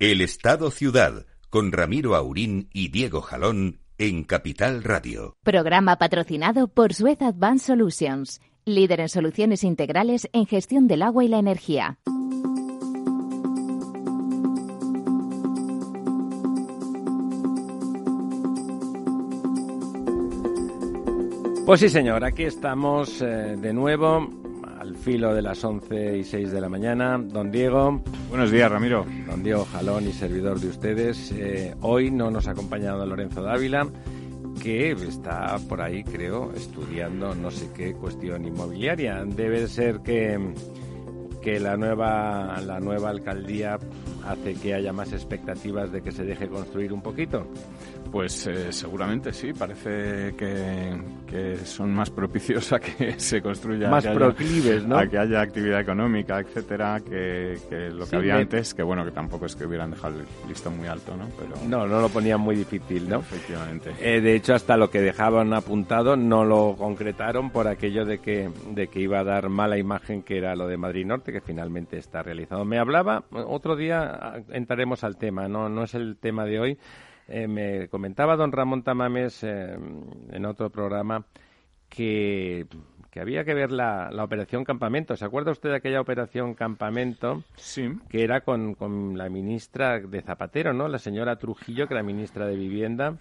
El Estado Ciudad, con Ramiro Aurín y Diego Jalón en Capital Radio. Programa patrocinado por Suez Advanced Solutions, líder en soluciones integrales en gestión del agua y la energía. Pues sí, señor, aquí estamos eh, de nuevo filo de las 11 y 6 de la mañana. Don Diego. Buenos días, Ramiro. Don Diego Jalón y servidor de ustedes. Eh, hoy no nos ha acompañado Lorenzo Dávila, que está por ahí, creo, estudiando no sé qué cuestión inmobiliaria. Debe ser que, que la, nueva, la nueva alcaldía hace que haya más expectativas de que se deje construir un poquito. Pues eh, seguramente sí, parece que, son más propicios a que se construya. Más proclives, ¿no? A que haya actividad económica, etcétera, que, lo que había antes, que bueno, que tampoco es que hubieran dejado el listón muy alto, ¿no? Pero... No, no lo ponían muy difícil, ¿no? Efectivamente. Eh, de hecho, hasta lo que dejaban apuntado no lo concretaron por aquello de que, de que iba a dar mala imagen, que era lo de Madrid Norte, que finalmente está realizado. Me hablaba, otro día entraremos al tema, no, no es el tema de hoy eh, me comentaba don Ramón Tamames eh, en otro programa que, había que ver la, la, operación Campamento. ¿Se acuerda usted de aquella operación Campamento? Sí. Que era con, con la ministra de Zapatero, ¿no? La señora Trujillo, que era ministra de Vivienda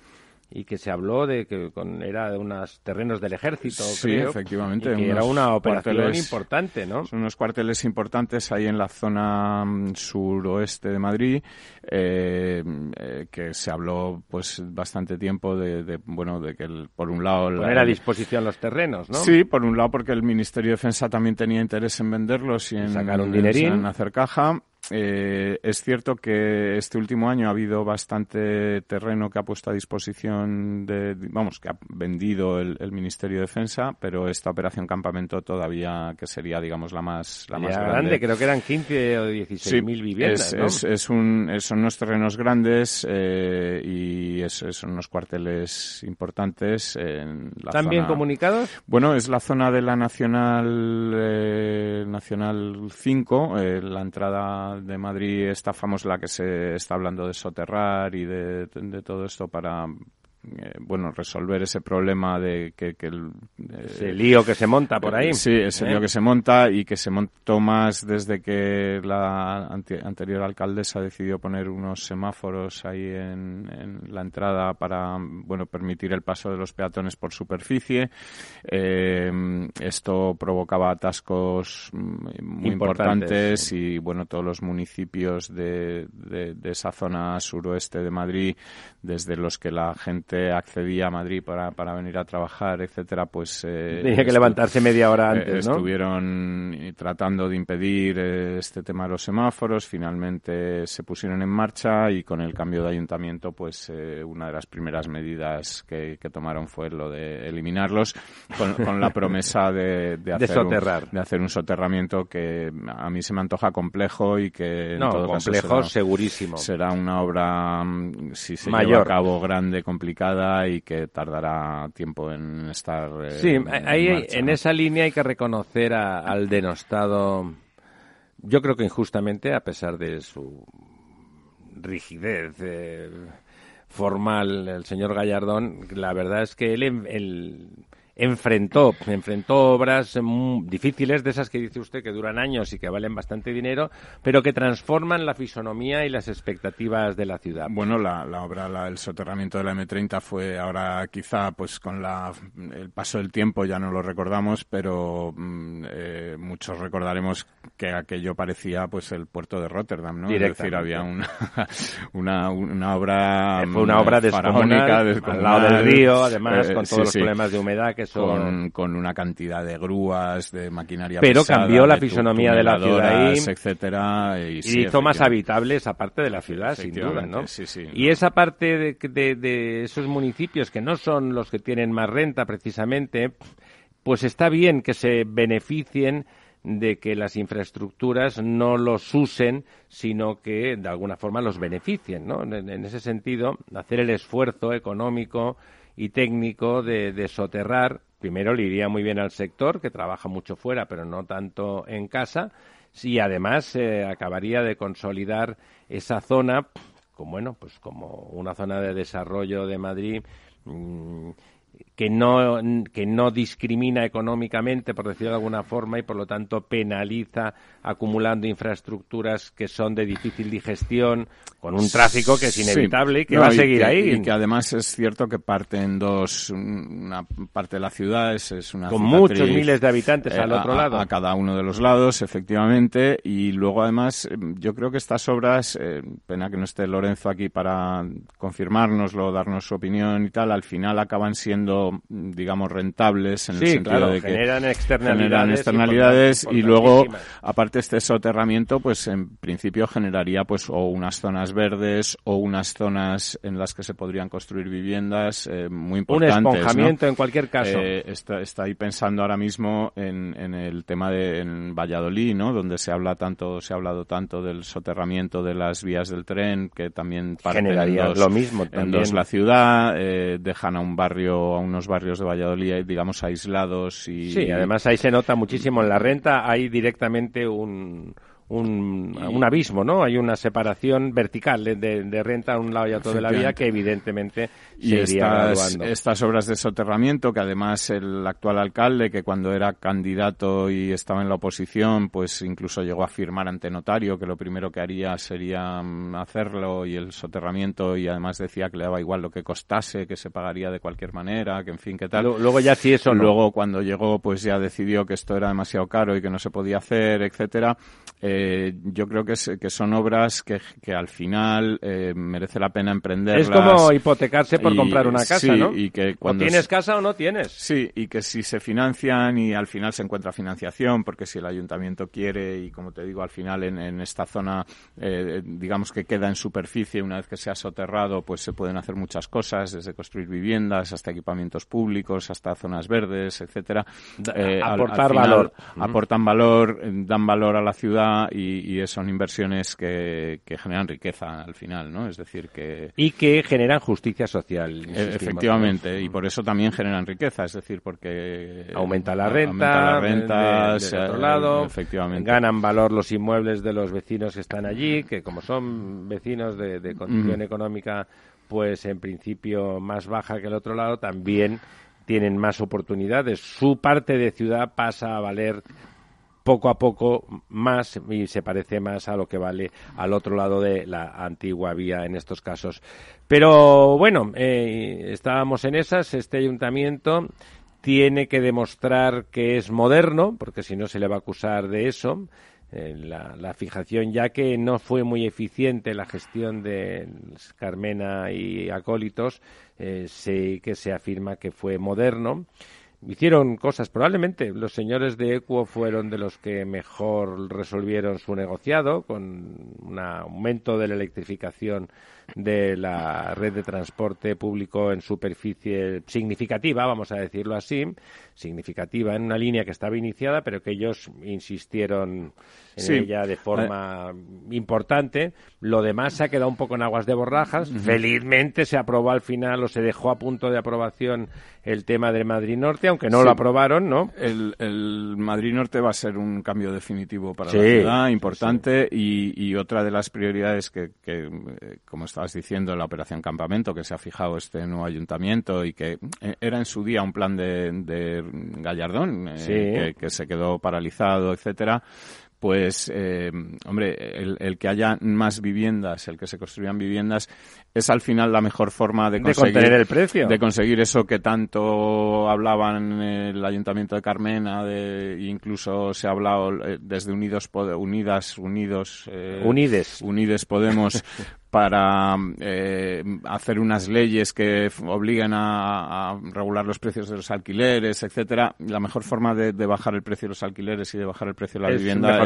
y que se habló de que con, era de unos terrenos del ejército, sí, efectivamente. que era una operación importante, ¿no? Son unos cuarteles importantes ahí en la zona mm, suroeste de Madrid, eh, eh, que se habló pues bastante tiempo de, bueno, de que por un lado... Poner a disposición los terrenos, ¿no? Sí, por un lado porque el Ministerio de Defensa también tenía interés en venderlos y en, sacar un dinerín. en hacer caja eh, es cierto que este último año ha habido bastante terreno que ha puesto a disposición de, vamos, que ha vendido el, Ministerio de Defensa, pero esta operación campamento todavía que sería, digamos, la más, la más grande. Creo que eran 15 o 16 mil viviendas. Es, un, son unos terrenos grandes eh, y son unos cuarteles importantes. En la ¿Están bien comunicados? Bueno, es la zona de la Nacional, eh, Nacional 5, la entrada de Madrid está famosa la que se está hablando de soterrar y de todo esto para eh, bueno, resolver ese problema de que, el ese lío que se monta por ahí. Sí, ese lío ¿Eh? que se monta y que se montó más desde que la anterior alcaldesa decidió poner unos semáforos ahí en, la entrada para, bueno, permitir el paso de los peatones por superficie. Eh, esto provocaba atascos muy importantes, y, bueno, todos los municipios de, de esa zona suroeste de Madrid, desde los que la gente accedía a Madrid para, para venir a trabajar, etcétera, pues... Eh, Tenía que levantarse media hora eh, antes, ¿no? Estuvieron tratando de impedir eh, este tema de los semáforos, finalmente se pusieron en marcha y con el cambio de ayuntamiento, pues una de las primeras medidas que, tomaron fue lo de eliminarlos, con, la promesa de, de, hacer Un, de hacer un soterramiento que a mí se me antoja complejo y que... En todo complejo segurísimo. Será una obra, mm, si se lleva a cabo, grande, complicada y que tardará tiempo en estar. Eh, sí, ahí, en, esa línea hay que reconocer al denostado, yo creo que injustamente, a pesar de su rigidez. Eh, formal el señor Gallardón, la verdad es que él, él enfrentó, enfrentó obras difíciles, de esas que dice usted que duran años y que valen bastante dinero, pero que transforman la fisonomía y las expectativas de la ciudad. Bueno, la, obra, la, el soterramiento de la M30 fue ahora quizá, pues con la, el paso del tiempo ya no lo recordamos, pero mm, eh, muchos recordaremos que aquello parecía pues el puerto de Rotterdam, ¿no? Es decir, había una, una, una obra fue una obra descomunal, al lado del río, además, eh, con todos los problemas de humedad que con, una cantidad de grúas, de maquinaria Pero cambió la fisonomía de la ciudad ahí, etcétera, y, hizo más habitable esa parte de la ciudad, sin duda, ¿no? y esa parte de, de, esos municipios que no son los que tienen más renta, precisamente, pues está bien que se beneficien de que las infraestructuras no los usen, sino que de alguna forma los beneficien, ¿no? en ese sentido, hacer el esfuerzo económico y técnico de, soterrar. Primero le iría muy bien al sector, que trabaja mucho fuera, pero no tanto en casa. y además eh, acabaría de consolidar esa zona como bueno pues como una zona de desarrollo de Madrid mm, que no, que no discrimina económicamente, por decirlo de alguna forma, y por lo tanto penaliza acumulando infraestructuras que son de difícil digestión, con un tráfico que es inevitable y que va a seguir ahí. Y que además es cierto que parte en dos, una parte de la ciudad es, una Con muchos miles de habitantes al eh, otro lado. A, cada uno de los lados, efectivamente, y luego además em, yo creo que estas obras, eh, pena que no esté Lorenzo aquí para confirmárnoslo, darnos su opinión y tal, al final acaban siendo, digamos, rentables en el sentido de que generan externalidades, generan externalidades y, luego, aparte este soterramiento, pues en principio generaría pues o unas zonas verdes o unas zonas en las que se podrían construir viviendas eh, muy importantes. Un esponjamiento en cualquier caso. Eh, está, está, ahí pensando ahora mismo en, en el tema de en Valladolid, ¿no? Donde se habla tanto, se ha hablado tanto del soterramiento de las vías del tren, que también generaría lo mismo en dos la ciudad, eh, dejan a un barrio, unos barrios de Valladolid, digamos, aislados y... Sí, además ahí se nota muchísimo en la renta, hay directamente un un, un, abismo, ¿no? Hay una separación vertical de, de, renta a un lado y a otro de la vía que evidentemente y se iría estas, estas obras de soterramiento que además el actual alcalde que cuando era candidato y estaba en la oposición pues incluso llegó a firmar ante notario que lo primero que haría sería mm, hacerlo y el soterramiento y además decía que le daba igual lo que costase, que se pagaría de cualquier manera, que en fin, que tal. Luego ya sí eso Luego cuando llegó pues ya decidió que esto era demasiado caro y que no se podía hacer, etcétera. Eh, eh, yo creo que, que son obras que, que al final eh, merece la pena emprenderlas. Es como hipotecarse por comprar una casa, ¿no? Y que cuando o tienes casa o no tienes. Sí, y que si se financian y al final se encuentra financiación, porque si el ayuntamiento quiere y como te digo, al final en, en esta zona, eh, digamos que queda en superficie, una vez que se ha soterrado, pues se pueden hacer muchas cosas, desde construir viviendas hasta equipamientos públicos, hasta zonas verdes, etcétera. aportar valor. Aportan valor, dan valor a la ciudad y, son inversiones que, generan riqueza al final, ¿no? Es decir, que... Y que generan justicia social. E, efectivamente, y por eso también generan riqueza, es decir, porque... Aumenta la renta, aumenta las otro lado, efectivamente. ganan valor los inmuebles de los vecinos que están allí, que como son vecinos de, condición económica, pues en principio más baja que el otro lado, también tienen más oportunidades. Su parte de ciudad pasa a valer poco a poco más y se parece más a lo que vale al otro lado de la antigua vía en estos casos. Pero bueno, eh, estábamos en esas. Este ayuntamiento tiene que demostrar que es moderno, porque si no se le va a acusar de eso. Eh, la, fijación, ya que no fue muy eficiente la gestión de Carmena y acólitos, eh, sé que se afirma que fue moderno hicieron cosas. Probablemente los señores de Equo fueron de los que mejor resolvieron su negociado, con un aumento de la electrificación de la red de transporte público en superficie significativa, vamos a decirlo así, significativa en una línea que estaba iniciada, pero que ellos insistieron en ella de forma importante. Lo demás se ha quedado un poco en aguas de borrajas. Felizmente se aprobó al final o se dejó a punto de aprobación el tema del Madrid Norte, aunque no lo aprobaron, ¿no? El, Madrid Norte va a ser un cambio definitivo para la ciudad, importante, y, otra de las prioridades que, que como está estabas diciendo, la operación Campamento, que se ha fijado este nuevo ayuntamiento y que eh, era en su día un plan de, Gallardón, eh, que, se quedó paralizado, etcétera pues, eh, hombre, el, que haya más viviendas, el que se construyan viviendas, es al final la mejor forma de conseguir el precio. de conseguir eso que tanto hablaban en el Ayuntamiento de Carmena, de, incluso se ha hablado desde Unidos Unidas Unidos Unides Unides Podemos para eh, hacer unas leyes que obliguen a, regular los precios de los alquileres, etcétera, la mejor forma de, bajar el precio de los alquileres y de bajar el precio de la vivienda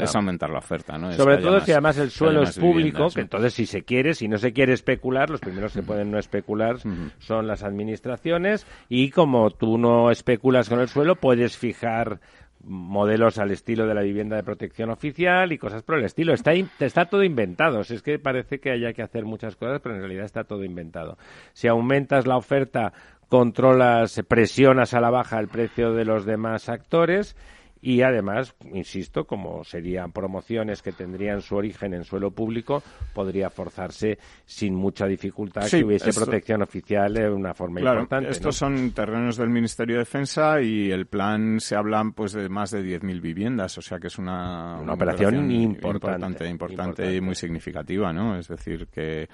es, aumentar la oferta. ¿no? Sobre todo si además el suelo es público, que entonces si se quiere, si no se quiere especular, los primeros que pueden no especular son las administraciones y como tú no especulas con el suelo, puedes fijar modelos al estilo de la vivienda de protección oficial y cosas por el estilo. Está, está todo inventado. es que parece que haya que hacer muchas cosas, pero en realidad está todo inventado. Si aumentas la oferta, controlas, presionas a la baja el precio de los demás actores y además, insisto, como serían promociones que tendrían su origen en suelo público, podría forzarse sin mucha dificultad que hubiese protección oficial de una forma importante. Estos son terrenos del Ministerio de Defensa y el plan se hablan pues de más de 10.000 viviendas, o sea que es una, una, operación, importante, importante, y muy significativa, ¿no? Es decir, que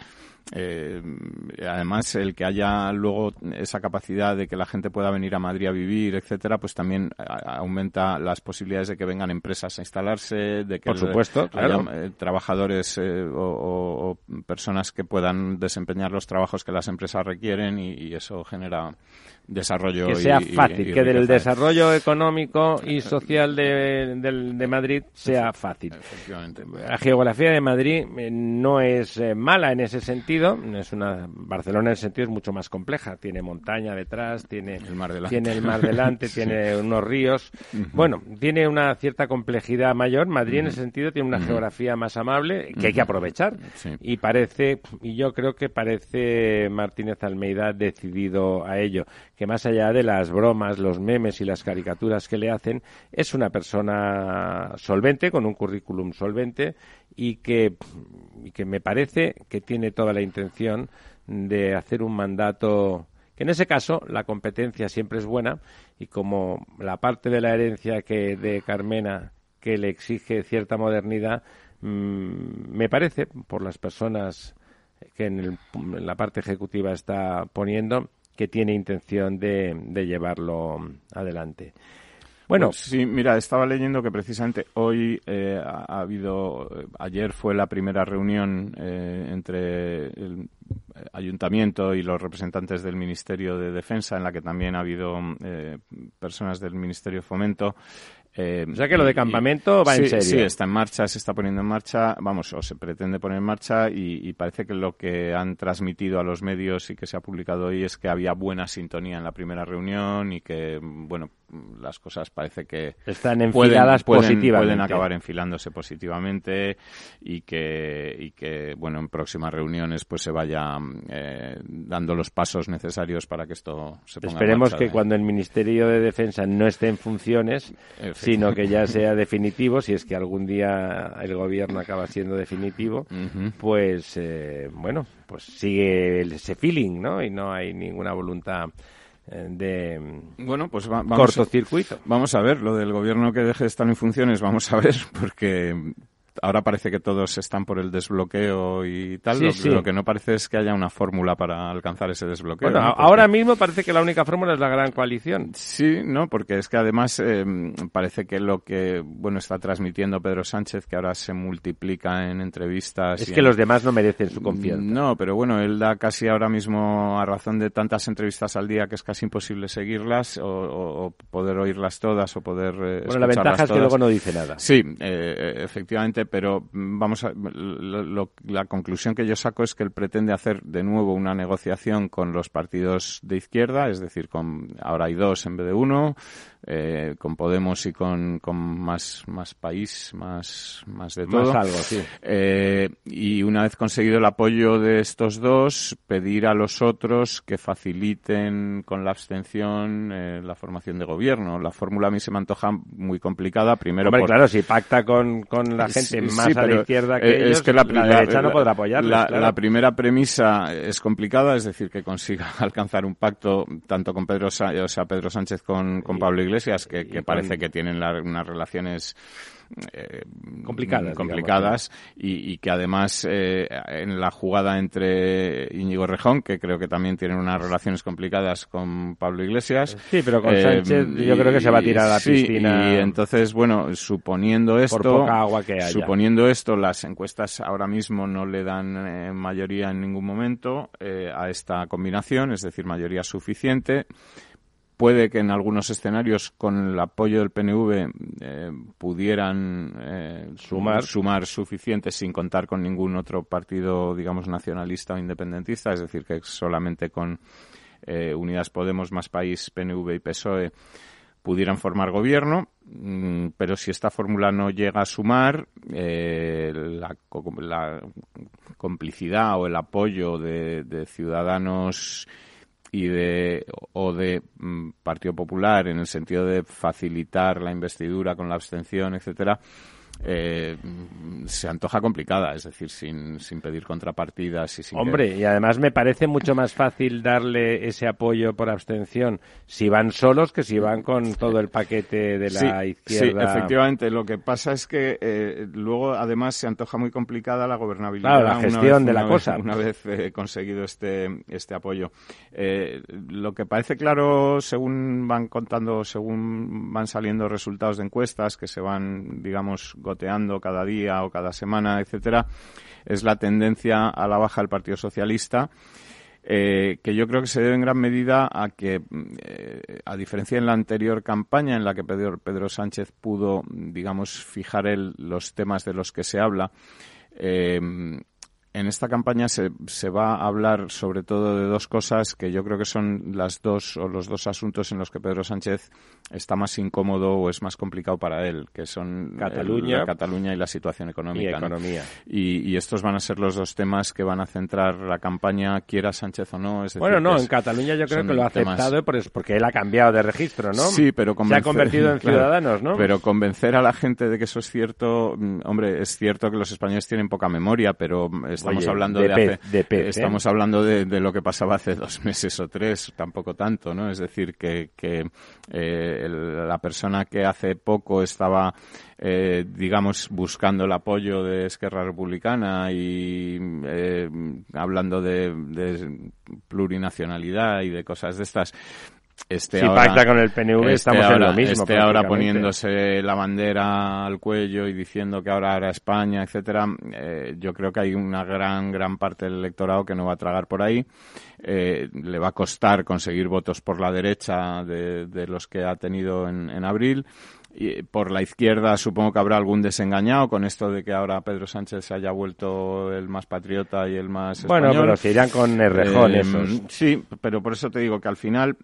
eh, además, el que haya luego esa capacidad de que la gente pueda venir a Madrid a vivir, etcétera, pues también aumenta las posibilidades de que vengan empresas a instalarse, de que Por supuesto, haya eh, trabajadores eh, o, personas que puedan desempeñar los trabajos que las empresas requieren y eso genera desarrollo que sea fácil, que del desarrollo económico y social de, de, Madrid sea fácil. La geografía de Madrid eh, no es eh, mala en ese sentido, es una Barcelona en ese sentido es mucho más compleja, tiene montaña detrás, tiene el mar delante, tiene el mar delante, tiene unos ríos, bueno, tiene una cierta complejidad mayor. Madrid en ese sentido tiene una geografía más amable que hay que aprovechar. Y parece y yo creo que parece Martínez Almeida decidido a ello que más allá de las bromas, los memes y las caricaturas que le hacen, es una persona solvente, con un currículum solvente y que, me parece que tiene toda la intención de hacer un mandato que en ese caso la competencia siempre es buena y como la parte de la herencia que de Carmena que le exige cierta modernidad mm, me parece por las personas que en, en, la parte ejecutiva está poniendo que tiene intención de, llevarlo adelante. Bueno, pues sí, mira, estaba leyendo que precisamente hoy eh, ha, habido, ayer fue la primera reunión eh, entre el ayuntamiento y los representantes del Ministerio de Defensa, en la que también ha habido eh, personas del Ministerio de Fomento, eh, o sea que lo de campamento va en serio. Sí, está en marcha, se está poniendo en marcha, vamos, o se pretende poner en marcha y, parece que lo que han transmitido a los medios y que se ha publicado hoy es que había buena sintonía en la primera reunión y que, bueno, las cosas parece que están enfiladas pueden, positivamente. Pueden acabar enfilándose positivamente y que, y que, bueno, en próximas reuniones pues se vaya eh, dando los pasos necesarios para que esto se ponga Esperemos en que cuando el Ministerio de Defensa no esté en funciones, sino que ya sea definitivo, si es que algún día el gobierno acaba siendo definitivo, pues eh, bueno, pues sigue ese feeling, ¿no? Y no hay ninguna voluntad eh, de bueno pues vamos cortocircuito. vamos a ver lo del gobierno que deje de estar en funciones vamos a ver porque ahora parece que todos están por el desbloqueo y tal. lo, que no parece es que haya una fórmula para alcanzar ese desbloqueo. Bueno, ahora mismo parece que la única fórmula es la gran coalición. Sí, no, porque es que además em, parece que lo que bueno está transmitiendo Pedro Sánchez, que ahora se multiplica en entrevistas. Es que los demás no merecen su confianza. No, pero bueno, él da casi ahora mismo a razón de tantas entrevistas al día que es casi imposible seguirlas o, poder oírlas todas o poder. Eh, bueno, la ventaja es que luego no dice nada. Sí, eh, efectivamente pero mm, vamos a, la conclusión que yo saco es que él pretende hacer de nuevo una negociación con los partidos de izquierda, es decir, con ahora hay dos en vez de uno, eh, con Podemos y con, con más, más país, más, más de todo. algo, sí. Eh, y una vez conseguido el apoyo de estos dos, pedir a los otros que faciliten con la abstención eh, la formación de gobierno. La fórmula a mí se me antoja muy complicada. Primero, Hombre, claro, si pacta con, con la gente más a la izquierda que ellos, es que la, derecha no podrá apoyarles. La, primera premisa es complicada, es decir, que consiga alcanzar un pacto tanto con Pedro, o sea, Pedro Sánchez con, con Pablo Iglesias, que, parece que tienen unas relaciones eh, complicadas, complicadas y, que además eh, en la jugada entre Íñigo Rejón, que creo que también tienen unas relaciones complicadas con Pablo Iglesias. Sí, pero con Sánchez eh, yo creo que se va a tirar a la piscina. Y entonces, bueno, suponiendo esto, por poca agua que haya. suponiendo esto, las encuestas ahora mismo no le dan mayoría en ningún momento a esta combinación, es decir, mayoría suficiente puede que en algunos escenarios con el apoyo del PNV eh, pudieran eh, sumar. sumar suficiente sin contar con ningún otro partido, digamos, nacionalista o independentista, es decir, que solamente con eh, Unidas Podemos más País, PNV y PSOE pudieran formar gobierno, mm, pero si esta fórmula no llega a sumar, la, complicidad o el apoyo de ciudadanos y de o de mm, Partido Popular en el sentido de facilitar la investidura con la abstención, etcétera, eh, se antoja complicada, es decir, sin, sin pedir contrapartidas y sin Hombre, y además me parece mucho más fácil darle ese apoyo por abstención si van solos que si van con todo el paquete de la izquierda. Sí, efectivamente. Lo que pasa es que eh, luego, además, se antoja muy complicada la gobernabilidad. la gestión de la cosa. una vez eh, conseguido este, este apoyo. lo que parece claro, según van contando, según van saliendo resultados de encuestas que se van, digamos, cada día o cada semana, etcétera, es la tendencia a la baja del Partido Socialista. Eh, que yo creo que se debe en gran medida a que, eh, a diferencia en la anterior campaña en la que Pedro, Pedro Sánchez pudo, digamos, fijar los temas de los que se habla, eh, en esta campaña se, se, va a hablar sobre todo de dos cosas que yo creo que son las dos o los dos asuntos en los que Pedro Sánchez está más incómodo o es más complicado para él, que son Cataluña, Cataluña y la situación económica. Y, economía. Y, estos van a ser los dos temas que van a centrar la campaña, quiera Sánchez o no. bueno, no, en Cataluña yo creo que lo ha aceptado porque él ha cambiado de registro, ¿no? Sí, pero se ha convertido en ciudadanos, ¿no? Pero convencer a la gente de que eso es cierto, mm, hombre, es cierto que los españoles tienen poca memoria, pero estamos hablando de, estamos hablando de, lo que pasaba hace dos meses o tres, tampoco tanto, ¿no? Es decir, que, que eh, la persona que hace poco estaba eh, digamos, buscando el apoyo de Esquerra Republicana y eh, hablando de, plurinacionalidad y de cosas de estas, este si pacta con el PNV, estamos ahora, en lo mismo. Este ahora poniéndose la bandera al cuello y diciendo que ahora era España, etcétera, eh, yo creo que hay una gran, gran parte del electorado que no va a tragar por ahí. Eh, le va a costar conseguir votos por la derecha de, de los que ha tenido en, en abril. Y por la izquierda supongo que habrá algún desengañado con esto de que ahora Pedro Sánchez se haya vuelto el más patriota y el más bueno, pero se irán con el rejón eh, esos. Sí, pero por eso te digo que al final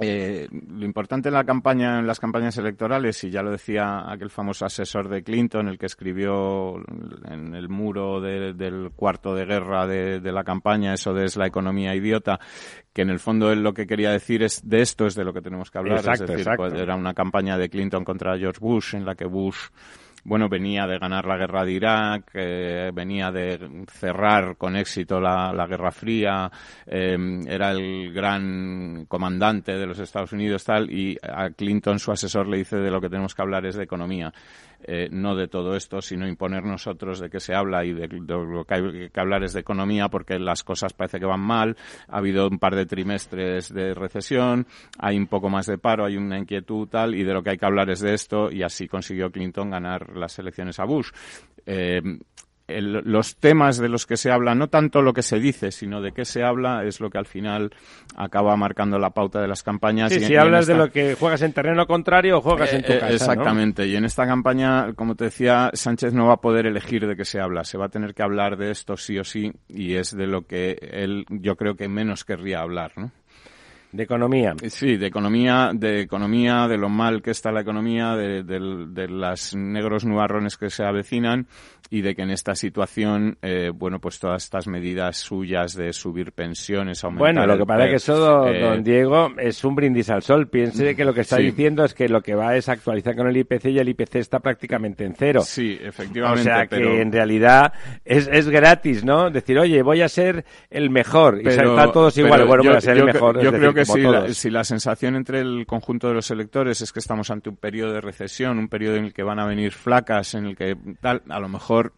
eh, lo importante en la campaña, en las campañas electorales, y ya lo decía aquel famoso asesor de Clinton, el que escribió en el muro del cuarto de guerra de, la campaña, eso de es la economía idiota, que en el fondo él lo que quería decir es de esto es de lo que tenemos que hablar. Exacto, es decir, pues, era una campaña de Clinton contra George Bush, en la que Bush bueno, venía de ganar la guerra de Irak, eh, venía de cerrar con éxito la, Guerra Fría, eh, era el gran comandante de los Estados Unidos, tal, y a Clinton, su asesor, le dice de lo que tenemos que hablar es de economía. Eh, no de todo esto, sino imponer nosotros de qué se habla y de, lo que hay que hablar es de economía porque las cosas parece que van mal, ha habido un par de trimestres de recesión, hay un poco más de paro, hay una inquietud tal y de lo que hay que hablar es de esto y así consiguió Clinton ganar las elecciones a Bush. Eh, los temas de los que se habla, no tanto lo que se dice, sino de qué se habla, es lo que al final acaba marcando la pauta de las campañas. Sí, si hablas de lo que juegas en terreno contrario o juegas en tu eh, casa. Exactamente, y en esta campaña, como te decía, Sánchez no va a poder elegir de qué se habla, se va a tener que hablar de esto sí o sí, y es de lo que él yo creo que menos querría hablar, ¿no? De economía. Sí, de economía, de economía, de lo mal que está la economía, de, de, los negros nubarrones que se avecinan y de que en esta situación, eh, bueno, pues todas estas medidas suyas de subir pensiones, aumentar. Bueno, lo que pasa es que eso, eh, don Diego, es un brindis al sol. Piense que lo que está diciendo es que lo que va es actualizar con el IPC y el IPC está prácticamente en cero. Sí, efectivamente. O sea que en realidad es, es gratis, ¿no? Decir, oye, voy a ser el mejor. y están todos iguales. Bueno, voy a ser el mejor. Yo creo que si la, si la sensación entre el conjunto de los electores es que estamos ante un periodo de recesión, un periodo en el que van a venir flacas, en el que tal, a lo mejor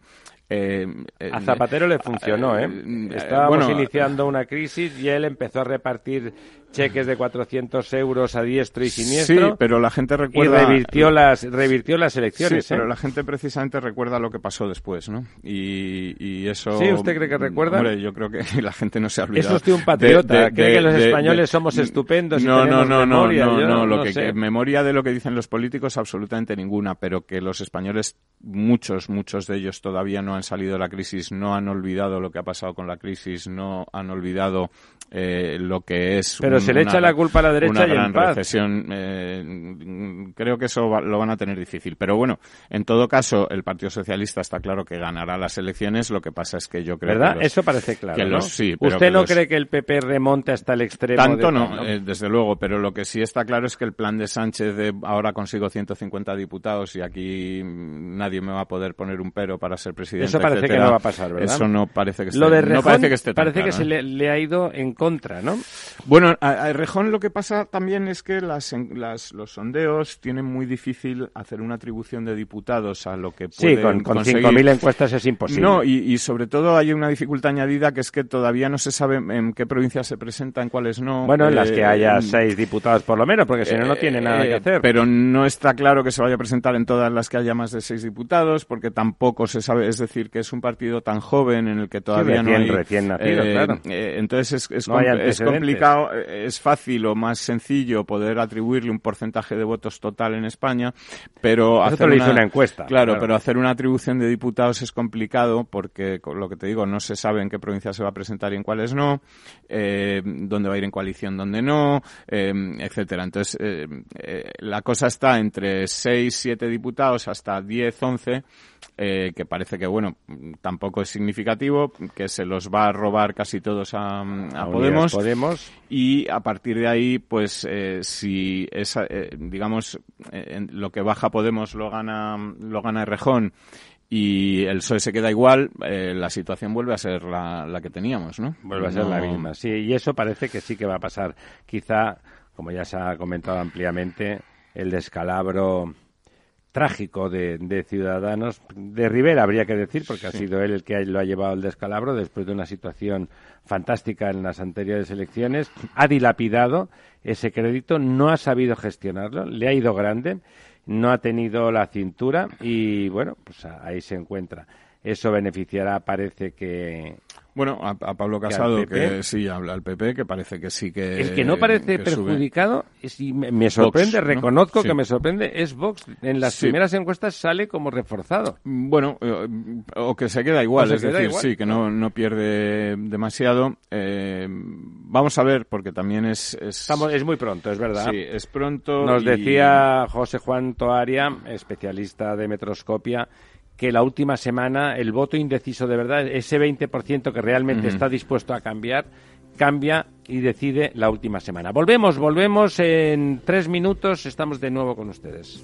eh, a Zapatero le funcionó, ¿eh? eh Estábamos iniciando una crisis y él empezó a repartir cheques de 400 euros a diestro y siniestro. Sí, pero la gente recuerda... Y revirtió las, revirtió las elecciones. Sí, pero ¿eh? la gente precisamente recuerda lo que pasó después, ¿no? Y, y, eso... ¿Sí? ¿Usted cree que recuerda? Hombre, yo creo que la gente no se ha olvidado. Es usted un patriota. ¿Cree que los españoles somos estupendos no, y no, no, no, no, no, lo que, memoria de lo que dicen los políticos absolutamente ninguna, pero que los españoles, muchos, muchos de ellos todavía no han salido de la crisis, no han olvidado lo que ha pasado con la crisis, no han olvidado eh, lo que es pero se le echa la culpa a la derecha y en paz. recesión. Eh, creo que eso lo van a tener difícil. Pero bueno, en todo caso, el Partido Socialista está claro que ganará las elecciones. Lo que pasa es que yo creo ¿verdad? que eso parece claro. ¿no? sí, ¿Usted no cree que el PP remonte hasta el extremo? Tanto no, eh, desde luego. Pero lo que sí está claro es que el plan de Sánchez de ahora consigo 150 diputados y aquí nadie me va a poder poner un pero para ser presidente. Eso parece que no va a pasar, ¿verdad? Eso no parece que esté, lo de no parece que esté Parece que se ¿eh? le, ha ido en contra, ¿no? Bueno, a, Rejón lo que pasa también es que las, las, los sondeos tienen muy difícil hacer una atribución de diputados a lo que pueden Sí, con, con 5.000 encuestas es imposible. No, y, sobre todo hay una dificultad añadida que es que todavía no se sabe en qué provincias se presenta, en cuáles no. Bueno, en las que haya seis diputados por lo menos, porque si no, no tiene nada que eh, hacer. Pero no está claro que se vaya a presentar en todas las que haya más de seis diputados, porque tampoco se sabe, es decir, que es un partido tan joven en el que todavía no hay... recién nacido, eh, claro. Eh, entonces es, es, complicado, es fácil o más sencillo poder atribuirle un porcentaje de votos total en España, pero hacer una, una, encuesta. Claro, pero hacer una atribución de diputados es complicado porque, lo que te digo, no se sabe en qué provincia se va a presentar y en cuáles no, eh, dónde va a ir en coalición, dónde no, eh, etcétera. Entonces, eh, eh, la cosa está entre 6, 7 diputados hasta 10, 11 eh, que parece que, bueno, tampoco es significativo, que se los va a robar casi todos a, Podemos. Podemos. Y a partir de ahí, pues, eh, si esa, eh, digamos, lo que baja Podemos lo gana, lo gana Rejón y el PSOE se queda igual, la situación vuelve a ser la, la, que teníamos, ¿no? Vuelve a ser la misma, sí, y eso parece que sí que va a pasar. Quizá, como ya se ha comentado ampliamente, el descalabro trágico de, Ciudadanos, de Rivera habría que decir, porque ha sido él el que lo ha llevado al descalabro después de una situación fantástica en las anteriores elecciones, ha dilapidado ese crédito, no ha sabido gestionarlo, le ha ido grande, no ha tenido la cintura y bueno, pues ahí se encuentra. Eso beneficiará, parece que bueno, a, Pablo Casado, que, sí habla al PP, que parece que sí que. El que no parece perjudicado, y me, sorprende, reconozco que me sorprende, es Vox. En las primeras encuestas sale como reforzado. Bueno, eh, o que se queda igual, es decir, sí, que no, no pierde demasiado. Eh, vamos a ver, porque también es. Es, es muy pronto, es verdad. Sí, es pronto. Nos decía José Juan Toaria, especialista de metroscopia, que la última semana el voto indeciso de verdad, ese 20% que realmente está dispuesto a cambiar, cambia y decide la última semana. Volvemos, volvemos en tres minutos, estamos de nuevo con ustedes.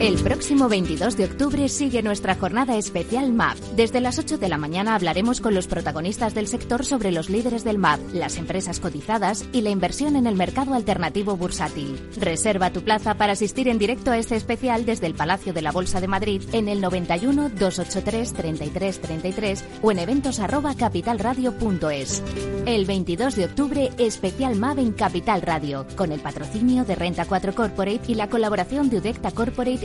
El próximo 22 de octubre sigue nuestra jornada especial MAP. Desde las 8 de la mañana hablaremos con los protagonistas del sector sobre los líderes del MAP, las empresas cotizadas y la inversión en el mercado alternativo bursátil. Reserva tu plaza para asistir en directo a este especial desde el Palacio de la Bolsa de Madrid en el 91 283 33 33 o en eventos arroba capitalradio.es. El 22 de octubre, especial MAP en Capital Radio, con el patrocinio de Renta 4 Corporate y la colaboración de Udecta Corporate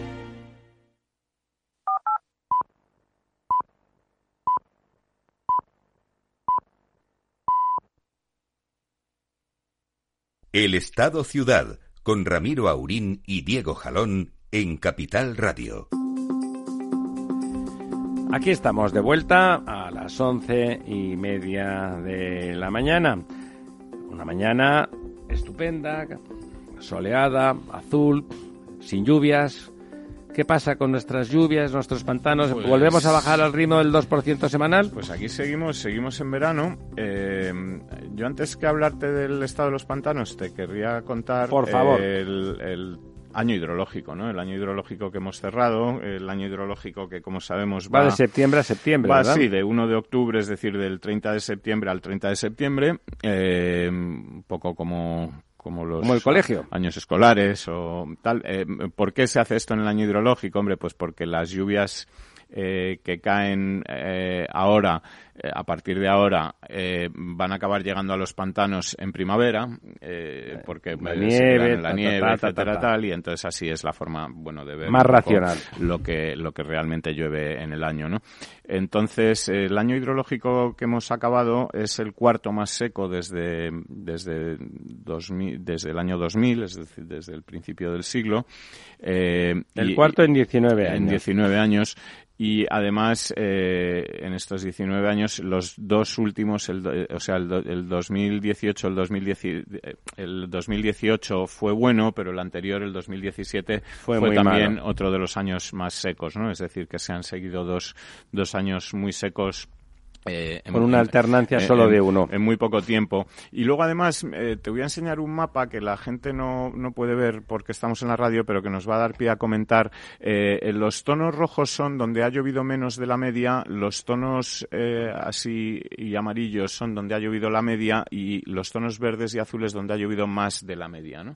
El Estado Ciudad con Ramiro Aurín y Diego Jalón en Capital Radio. Aquí estamos de vuelta a las once y media de la mañana. Una mañana estupenda, soleada, azul, sin lluvias, ¿Qué pasa con nuestras lluvias, nuestros pantanos? Pues ¿Volvemos a bajar al ritmo del 2% semanal? Pues aquí seguimos, seguimos en verano. Eh, yo antes que hablarte del estado de los pantanos, te querría contar Por favor. el, año hidrológico, ¿no? El año hidrológico que hemos cerrado, el año hidrológico que, como sabemos, va, Va de septiembre a septiembre, Va ¿verdad? así, de 1 de octubre, es decir, del 30 de septiembre al 30 de septiembre, eh, un poco como los Como el colegio. años escolares o tal. Eh, ¿Por qué se hace esto en el año hidrológico? Hombre, pues porque las lluvias eh, que caen eh, ahora, a partir de ahora, eh, van a acabar llegando a los pantanos en primavera, eh, porque La eh, se nieve, en la ta, nieve, ta, ta, etcétera, ta, ta. tal, y entonces así es la forma, bueno, de ver Más racional. lo que lo que realmente llueve en el año, ¿no? Entonces, eh, el año hidrológico que hemos acabado es el cuarto más seco desde desde 2000, desde el año 2000, es decir, desde el principio del siglo. Eh, El y- cuarto en 19 en años. 19 años y además eh, en estos 19 años los dos últimos el, eh, o sea el, el 2018 el 2010 eh, el 2018 fue bueno pero el anterior el 2017 Fue fue, también malo. otro de los años más secos no es decir que se han seguido dos dos años muy secos eh, en- Con una en- alternancia en- solo de uno. en muy poco tiempo. Y luego además eh, te voy a enseñar un mapa que la gente no, no puede ver porque estamos en la radio, pero que nos va a dar pie a comentar. Eh, los tonos rojos son donde ha llovido menos de la media, los tonos así y amarillos son donde ha llovido la media y los tonos verdes y azules donde ha llovido más de la media. ¿no?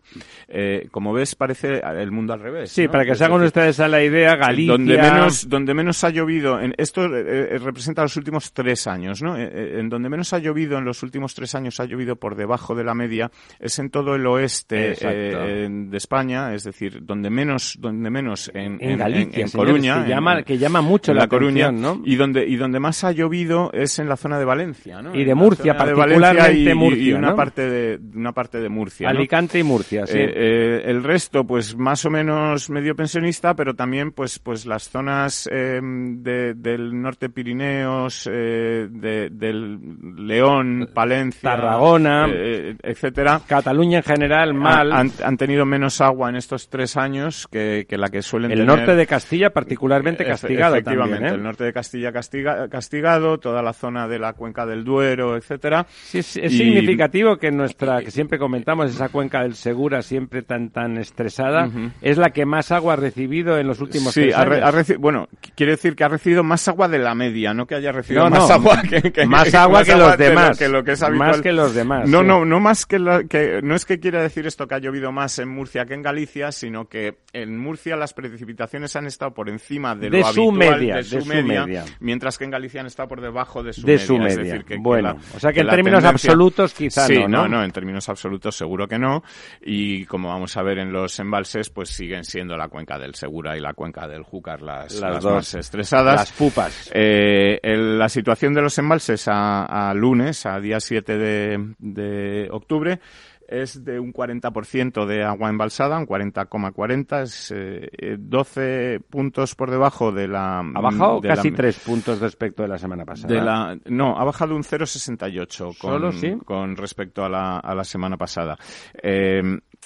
Como ves, parece el mundo al revés. Sí, ¿no? para que Es se hagan ustedes a la idea, Galicia... donde menos donde menos ha llovido en esto representa los últimos tres años no Eh, eh, en donde menos ha llovido en los últimos tres años ha llovido por debajo de la media es en todo el oeste eh, de España es decir donde menos donde menos en, En Galicia, en Coruña que llama- en- que llama mucho la la Coruña atención, ¿no? y donde y donde más ha llovido es en la zona de Valencia ¿no? Y de Murcia, de particularmente Valencia y- y, Murcia, una ¿no? parte de una parte de Murcia ¿no? Alicante y Murcia, sí. Eh, eh, el resto, pues más o menos medio pensionista, pero también pues pues las zonas de- del norte Pirineos, eh, de- del León, Palencia, Tarragona. eh, etcétera. Cataluña en general, mal. Han, han tenido menos agua en estos tres años que, que la que suelen el tener. norte de Castilla particularmente castigado Efectivamente, también, ¿eh? el norte de Castilla castiga- castigado, toda la zona de la cuenca del Duero, etcétera. Sí, es, es Y- significativo que nuestra, que siempre comentamos, esa cuenca del Segura siempre tan tan estresada, es la que más agua ha recibido en los últimos Sí, tres años. bueno, qu- quiere decir que ha recibido más agua de la media, no que haya recibido No, más no, agua que, que- más agua que los de lo- demás, que lo que es más habitual. que los demás, No, sí. no, no más que, la- que no es que quiera decir esto que ha llovido más en Murcia que en Galicia, sino que en Murcia las precipitaciones han estado por encima de, De lo su habitual, media, de de su, media, media. mientras que en Galicia han estado por debajo de su de media. su Es media. decir, que- bueno, la- o sea que, en términos tendencia- absolutos quizá sí, no, ¿no? no, en términos absolutos seguro que no. Y como vamos a ver en los embalses, pues siguen siendo la cuenca del Segura y la cuenca del Júcar las, Las las dos. más estresadas. Las pupas. Eh, el- la situación de los embalses a, a lunes, a día 7 de, de octubre, es de un 40% de agua embalsada, un 40,40, es eh, eh, 12 puntos por debajo de la... Ha bajado de la- casi tres puntos respecto de la semana pasada. de la, no, ha bajado un 0,68 con, ¿Solo, sí? con respecto a la, a la semana pasada. Eh,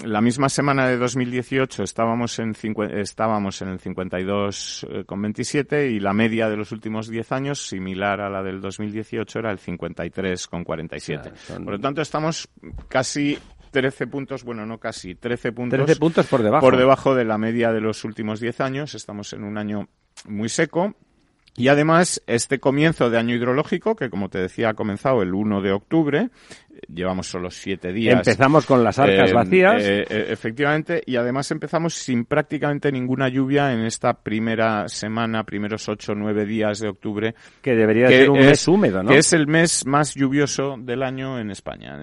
la misma semana de 2018 estábamos en, estábamos en el 52,27 y la media de los últimos 10 años, similar a la del 2018, era el 53,47. Claro, son- Por lo tanto, estamos casi 13 puntos, bueno, no casi, 13 puntos 13 puntos por debajo. por debajo de la media de los últimos 10 años. Estamos en un año muy seco. Y además, este comienzo de año hidrológico, que como te decía ha comenzado el 1 de octubre, llevamos solo siete días. Empezamos con las arcas vacías. efectivamente, y además empezamos sin prácticamente ninguna lluvia en esta primera semana, primeros ocho nueve días de octubre. Que debería ser un mes húmedo, ¿no? Que es el mes más lluvioso del año en España,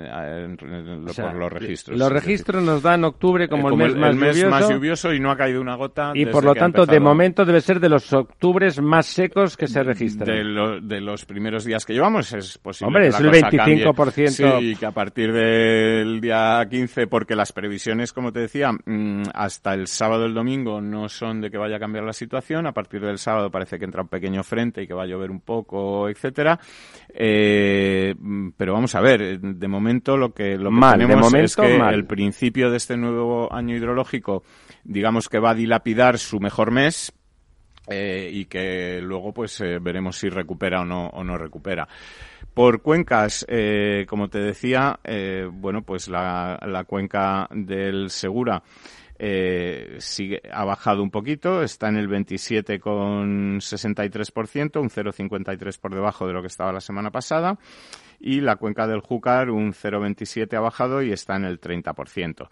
por los registros. Los registros nos dan octubre como, el, mes, más, lluvioso, y no ha caído una gota. Y por lo tanto, de momento debe ser de los octubres más secos que se registran. De, de los primeros días que llevamos es posible. Hombre, es el 25%. Y que a partir del día 15, porque las previsiones, como te decía, mm, hasta el sábado y el domingo no son de que vaya a cambiar la situación. A partir del sábado parece que entra un pequeño frente y que va a llover un poco, etcétera. Eh, pero vamos a ver, de momento lo que, lo que tenemos es que el principio de este nuevo año hidrológico, digamos que va a dilapidar su mejor mes, eh, y que luego pues eh, veremos si recupera o no, o no recupera. Por cuencas, eh, como te decía, eh, bueno, pues la, cuenca del Segura eh, ha bajado un poquito, está en el 27,63%, un 0,53 por debajo de lo que estaba la semana pasada. Y la cuenca del Júcar, un 0,27 ha bajado y está en el 30%.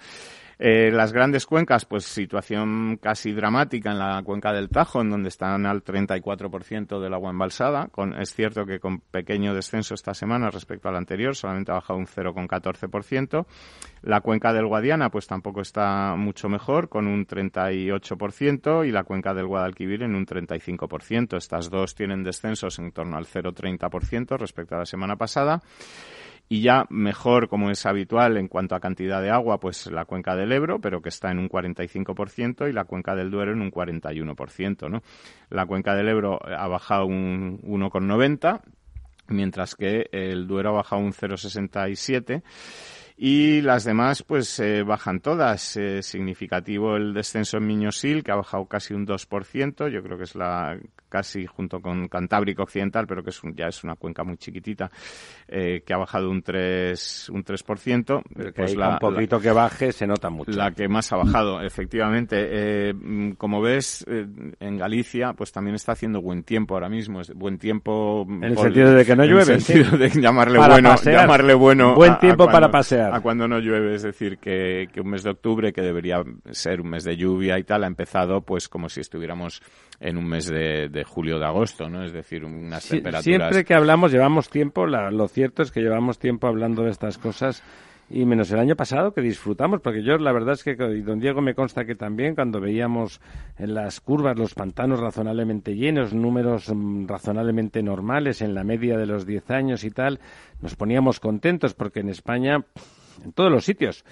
Eh, las grandes cuencas, pues situación casi dramática en la cuenca del Tajo, en donde están al 34% del agua embalsada. Con, es cierto que con pequeño descenso esta semana respecto al anterior, solamente ha bajado un 0,14%. La cuenca del Guadiana, pues tampoco está mucho mejor, con un 38%, y la cuenca del Guadalquivir en un 35%. Estas dos tienen descensos en torno al 0,30% respecto a la semana pasada y ya mejor, como es habitual en cuanto a cantidad de agua, pues la cuenca del Ebro, pero que está en un 45%, y la cuenca del Duero en un 41%, ¿no? La cuenca del Ebro ha bajado un 1,90, mientras que el Duero ha bajado un 0,67 y las demás pues eh, bajan todas. Eh, significativo el descenso en Miñosil, que ha bajado casi un 2%, yo creo que es la casi junto con Cantábrico Occidental, pero que es ya es una cuenca muy chiquitita, eh, que ha bajado un 3%. Un 3% pero que pues un poquito que baje se nota mucho. La que más ha bajado, efectivamente. Eh, como ves, eh, en Galicia pues también está haciendo buen tiempo ahora mismo. Es buen tiempo... En el sentido de que no llueve. En el sentido de llamarle bueno. Llamarle bueno buen tiempo para pasear. A cuando no llueve, es decir, que, que un mes de octubre, que debería ser un mes de lluvia y tal, ha empezado pues como si estuviéramos en un mes de, de julio de agosto, ¿no? Es decir, unas temperaturas. Siempre que hablamos, llevamos tiempo, lo cierto es que llevamos tiempo hablando de estas cosas y menos el año pasado que disfrutamos, porque yo la verdad es que, y don Diego me consta que también cuando veíamos en las curvas los pantanos razonablemente llenos, números mm, razonablemente normales en la media de los 10 años y tal, nos poníamos contentos porque en España, en todos los sitios,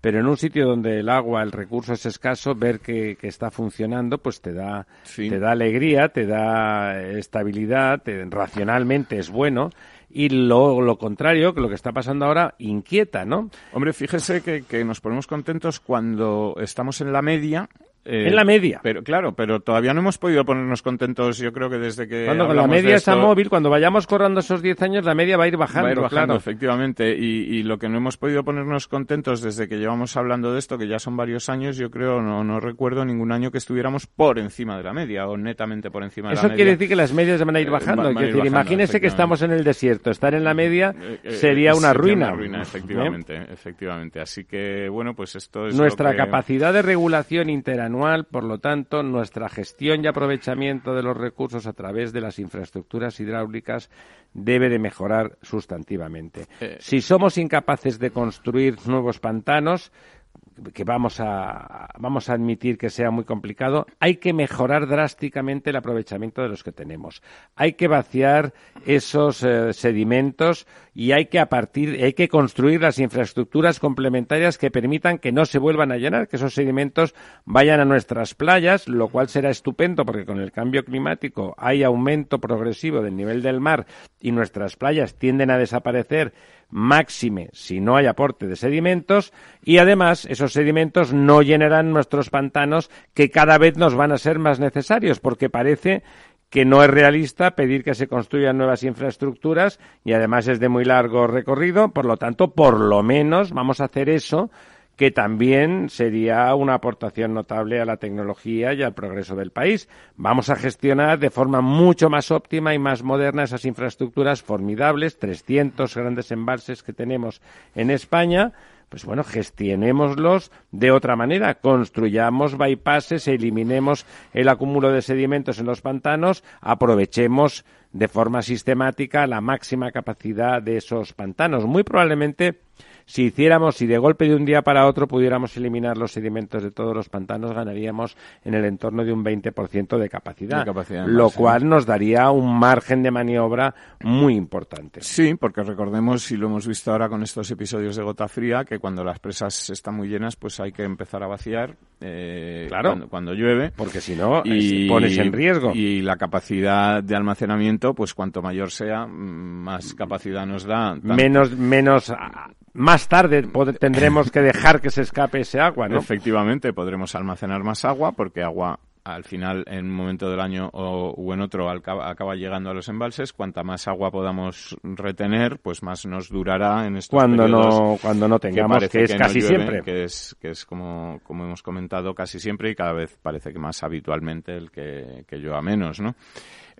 pero en un sitio donde el agua, el recurso es escaso, ver que, está funcionando, pues te da, te da alegría, te da estabilidad, racionalmente es bueno. Y lo, lo contrario, que lo que está pasando ahora, inquieta, ¿no? Hombre, fíjese que, que nos ponemos contentos cuando estamos en la media en la media. Pero claro, pero todavía no hemos podido ponernos contentos, yo creo que desde que. Cuando la media está móvil, cuando vayamos corriendo esos 10 años, la media va a ir bajando. Va a ir bajando, efectivamente. Y, lo que no hemos podido ponernos contentos desde que llevamos hablando de esto, que ya son varios años, yo creo, no, no recuerdo ningún año que estuviéramos por encima de la media o netamente por encima de la media. Eso quiere decir que las medias van a ir eh, bajando. decir, imagínese que estamos en el desierto. Estar en la media eh, eh, sería una ruina. Una ruina, efectivamente, efectivamente. Así que, bueno, pues esto es. Nuestra capacidad de regulación interanual, por lo tanto, nuestra gestión y aprovechamiento de los recursos a través de las infraestructuras hidráulicas debe de mejorar sustantivamente. Eh. Si somos incapaces de construir nuevos pantanos, que vamos a, vamos a admitir que sea muy complicado, hay que mejorar drásticamente el aprovechamiento de los que tenemos. Hay que vaciar esos eh, sedimentos y hay que a partir, hay que construir las infraestructuras complementarias que permitan que no se vuelvan a llenar, que esos sedimentos vayan a nuestras playas, lo cual será estupendo porque con el cambio climático hay aumento progresivo del nivel del mar y nuestras playas tienden a desaparecer máxime si no hay aporte de sedimentos y además esos sedimentos no llenarán nuestros pantanos que cada vez nos van a ser más necesarios porque parece que no es realista pedir que se construyan nuevas infraestructuras y además es de muy largo recorrido, por lo tanto, por lo menos vamos a hacer eso que también sería una aportación notable a la tecnología y al progreso del país. Vamos a gestionar de forma mucho más óptima y más moderna esas infraestructuras formidables, 300 grandes embalses que tenemos en España, pues bueno, gestionémoslos de otra manera, construyamos bypasses, eliminemos el acúmulo de sedimentos en los pantanos, aprovechemos de forma sistemática la máxima capacidad de esos pantanos. Muy probablemente si hiciéramos, si de golpe de un día para otro pudiéramos eliminar los sedimentos de todos los pantanos, ganaríamos en el entorno de un 20% de capacidad, de capacidad lo cual nos daría un margen de maniobra muy importante. Sí, porque recordemos, y lo hemos visto ahora con estos episodios de gota fría, que cuando las presas están muy llenas, pues hay que empezar a vaciar eh, claro, cuando, llueve. Porque si no, y, pones en riesgo. Y la capacidad de almacenamiento, pues cuanto mayor sea, más capacidad nos da. Menos, menos más tarde tendremos que dejar que se escape ese agua, ¿no? Efectivamente, podremos almacenar más agua porque agua al final en un momento del año o, en otro acaba, llegando a los embalses. Cuanta más agua podamos retener, pues más nos durará en estos cuando no cuando no tengamos que, es casi siempre que es que es como como hemos comentado casi siempre y cada vez parece que más habitualmente el que, que llueva menos, ¿no?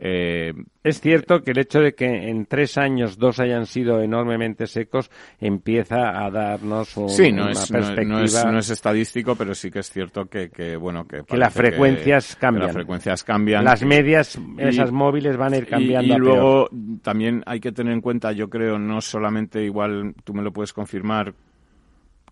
Eh, es cierto que el hecho de que en tres años dos hayan sido enormemente secos empieza a darnos una perspectiva. No es, estadístico, pero sí que es cierto que, bueno que, las frecuencias cambian. las frecuencias cambian. Las medias, esas móviles van a ir cambiando. Y, luego también hay que tener en cuenta, yo creo, no solamente igual tú me lo puedes confirmar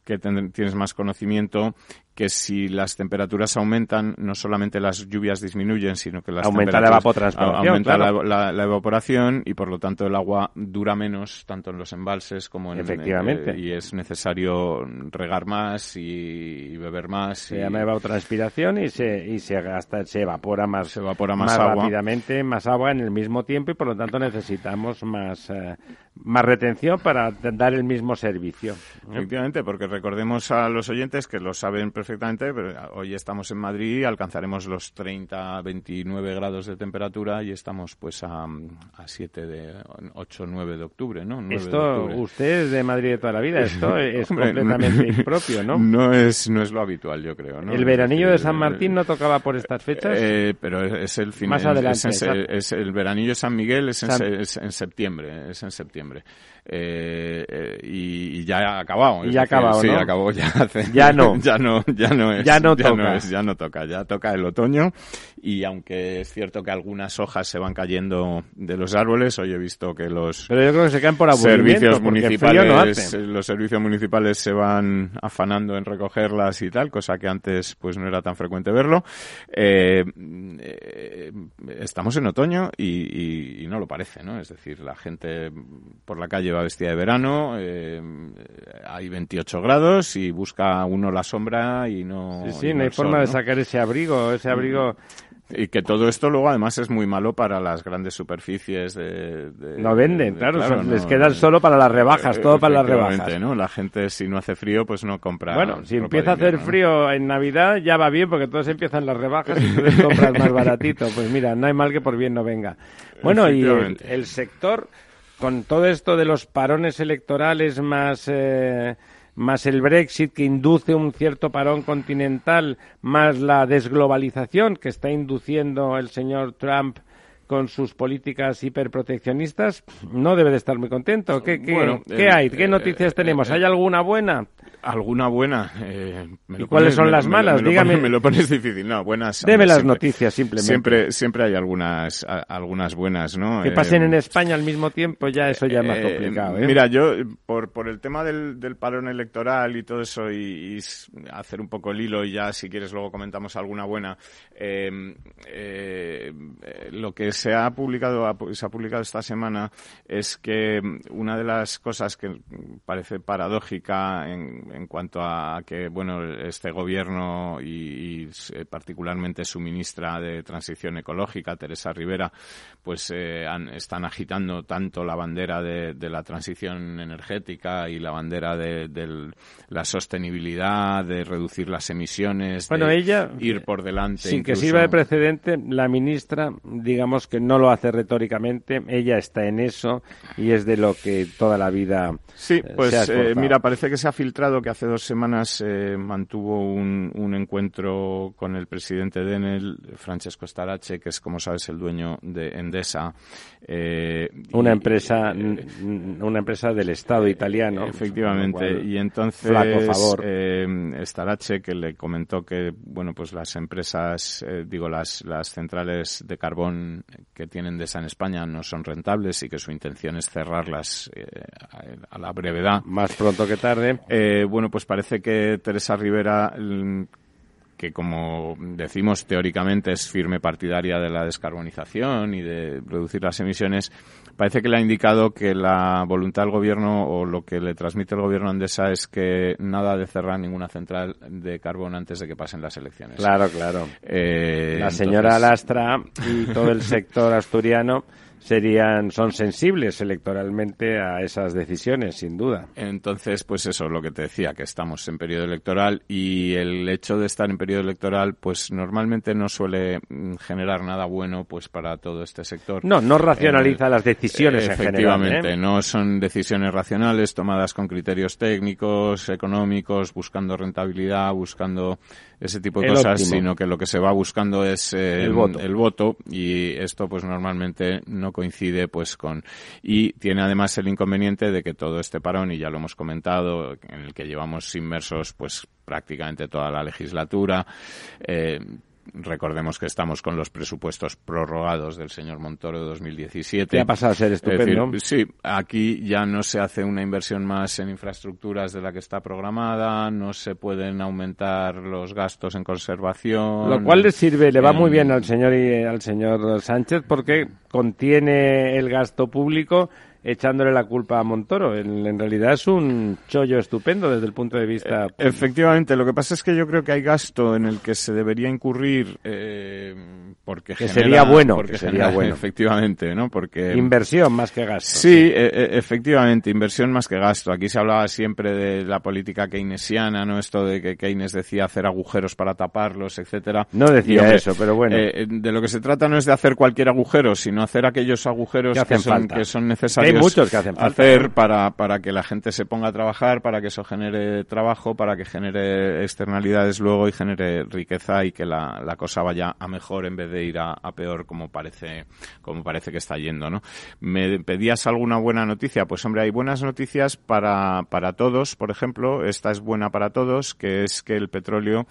que tienes más conocimiento, que si las temperaturas aumentan, no solamente las lluvias disminuyen, sino que las aumenta la evapotranspiración, aumenta la, evaporación y por lo tanto el agua dura menos tanto en los embalses como en efectivamente y es necesario regar más y, beber más. Se llama evapotranspiración y se y se gasta se evapora más se evapora más, agua. rápidamente más agua en el mismo tiempo y por lo tanto necesitamos más eh, más retención para dar el mismo servicio. Efectivamente, porque recordemos a los oyentes que lo saben perfectamente perfectamente, pero hoy estamos en Madrid, alcanzaremos los 30, 29 grados de temperatura y estamos pues a, a 7 de 8, 9 de octubre, ¿no? esto, usted es de Madrid de toda la vida, esto es completamente impropio, ¿no? No es, no es lo habitual, yo creo, ¿El veranillo de San Martín no tocaba por estas fechas? Eh, pero es el final. Más adelante. Es, el veranillo de San Miguel es en septiembre, es en septiembre. Eh, eh, y, ya ha acabado. Y ya ha acabado, Sí, acabó ya Ya no. ya no, ya no es. Ya no toca. ya no toca, ya toca el otoño y aunque es cierto que algunas hojas se van cayendo de los árboles, hoy he visto que los Pero yo creo que se caen por servicios municipales, los servicios municipales se van afanando en recogerlas y tal, cosa que antes pues no era tan frecuente verlo. Eh, estamos en otoño y, y no lo parece, ¿no? Es decir, la gente por la calle vestida de verano, eh, hay 28 grados y busca uno la sombra y no. Sí, sí, no hay forma de sacar ese abrigo, ese abrigo. Y que todo esto luego además es muy malo para las grandes superficies de... no venden, claro, les quedan solo para las rebajas, todo para las rebajas. ¿no? La gente si no hace frío pues no compra. Bueno, si empieza a hacer frío en Navidad ya va bien porque todos empiezan las rebajas y tú compras más baratito. Pues mira, no hay mal que por bien no venga. Bueno, y el sector con todo esto de los parones electorales más eh, más el Brexit que induce un cierto parón continental, más la desglobalización que está induciendo el señor Trump con sus políticas hiperproteccionistas, no debe de estar muy contento. ¿Qué, qué, ¿qué eh, hay? ¿Qué eh, noticias tenemos? ¿Hay alguna buena? Alguna buena. Eh, ¿Y cuáles son las malas? Dígame. me lo pones difícil. No, buenas. Deme las noticias simplemente. Siempre, siempre hay algunas, algunas buenas, ¿no? Que pasen en España al mismo tiempo, ya eso ya es más complicado. ¿eh? Mira, yo por, por el tema del, del parón electoral y todo eso y, hacer un poco el hilo y ya si quieres luego comentamos alguna buena. lo que se ha publicado se ha publicado esta semana es que una de las cosas que parece paradójica en, en cuanto a que bueno este gobierno y, eh, particularmente su ministra de transición ecológica Teresa Rivera pues eh, están agitando tanto la bandera de, la transición energética y la bandera de, la sostenibilidad de reducir las emisiones bueno ella ir por delante sin que sirva de precedente la ministra digamos que no lo hace retóricamente ella está en eso y es de lo que toda la vida sí pues eh, mira parece que se ha filtrado que hace dos semanas eh, mantuvo un, un, encuentro con el presidente de Enel, Francesco Starace, que es, como sabes, el dueño de Endesa. Eh, una empresa, una empresa del Estado italiano. Efectivamente. Y entonces, flaco favor. Starace, que le comentó que, bueno, pues las empresas, digo, las, las centrales de carbón que tienen Endesa en España no son rentables y que su intención es cerrarlas a la brevedad. Más pronto que tarde. Eh, bueno, pues parece que Teresa Rivera mm, que como decimos teóricamente es firme partidaria de la descarbonización y de reducir las emisiones, parece que le ha indicado que la voluntad del gobierno o lo que le transmite el gobierno andesa es que nada de cerrar ninguna central de carbón antes de que pasen las elecciones. Claro, claro. Eh, la señora Lastra y todo el sector asturiano serían son sensibles electoralmente a esas decisiones, sin duda. Entonces, pues eso, lo que te decía, que estamos en periodo electoral y el hecho de estar en periodo electoral, pues normalmente no suele mm, generar nada bueno, pues para todo este sector. No, no racionaliza las decisiones efectivamente, en general, ¿eh? no son decisiones racionales tomadas con criterios técnicos, económicos, buscando rentabilidad, buscando ese tipo de cosas, sino que lo que se va buscando es eh, el, voto. el, voto. y esto pues normalmente no coincide pues con y tiene además el inconveniente de que todo este parón y ya lo hemos comentado en el que llevamos inmersos pues prácticamente toda la legislatura eh, recordemos que estamos con los presupuestos prorrogados del señor Montoro de 2017. ¿Qué ha pasado a ser estupendo? sí, aquí ya no se hace una inversión más en infraestructuras de la que está programada, no se pueden aumentar los gastos en conservación. Lo cual le sirve, le va muy bien al señor y al señor Sánchez porque contiene el gasto público echándole la culpa a Montoro. En, realidad es un chollo estupendo desde el punto de vista. Eh, efectivamente, lo que pasa es que yo creo que hay gasto en el que se debería incurrir eh, porque que sería bueno, porque sería bueno, efectivamente, ¿no? Porque inversión más que gasto. Sí, eh, efectivamente, inversión más que gasto. Aquí se hablaba siempre de la política keynesiana, no esto de que Keynes decía hacer agujeros para taparlos, etcétera. No decía eso, pero bueno. de lo que se trata no es de hacer cualquier agujero, sino hacer aquellos agujeros que, son, que son necesarios muchos que hacen hacer para, para que la gente se ponga a trabajar, para que eso genere trabajo, para que genere externalidades luego y genere riqueza y que la, la cosa vaya a mejor en vez de ir a, peor como parece, como parece que está yendo, ¿no? ¿Me pedías alguna buena noticia? Pues hombre, hay buenas noticias para, para todos, por ejemplo, esta es buena para todos, que es que el petróleo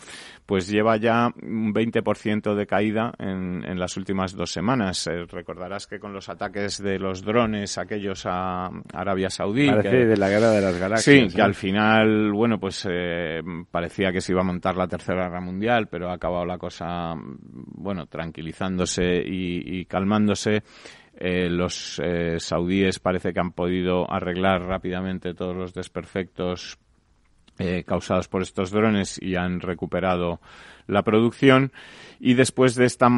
pues lleva ya un 20% de caída en, en las últimas dos semanas. Eh, recordarás que con los ataques de los drones, aquellos a Arabia Saudí. Parece de la guerra de las galaxias. Sí, que al final, bueno, pues eh, parecía que se iba a montar la Tercera Guerra Mundial, pero ha acabado la cosa, bueno, tranquilizándose y, calmándose. Eh, los eh, saudíes parece que han podido arreglar rápidamente todos los desperfectos causados por estos drones y han recuperado la producción. Y después de esta